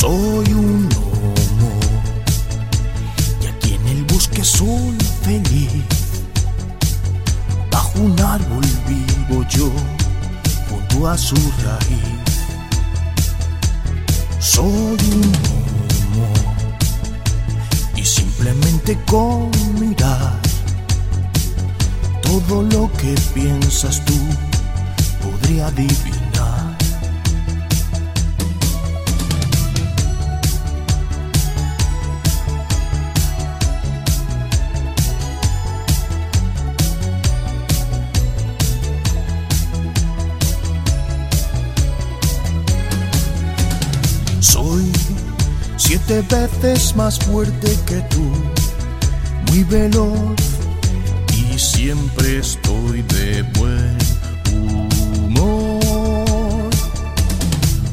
Soy un lomo y aquí en el bosque soy feliz. Bajo un árbol vivo yo, junto a su raíz. Soy un lomo y simplemente con mirar todo lo que piensas tú podría adivinar. Siete veces más fuerte que tú, muy veloz y siempre estoy de buen humor.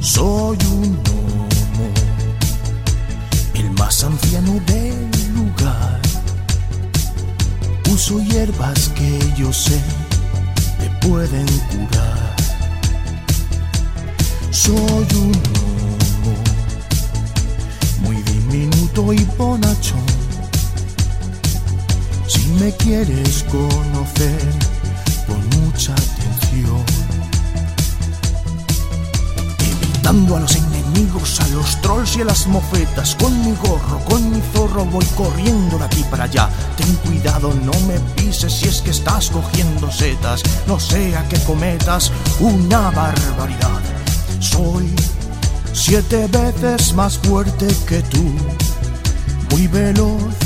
Soy un gnomo, el más anciano del lugar. Uso hierbas que yo sé te pueden curar. Soy un gnomo diminuto y bonachón. Si me quieres conocer, pon mucha atención. Evitando a los enemigos, a los trolls y a las mofetas, con mi gorro, con mi zorro voy corriendo de aquí para allá. Ten cuidado, no me pises si es que estás cogiendo setas, no sea que cometas una barbaridad. Soy siete veces más fuerte que tú muy veloz.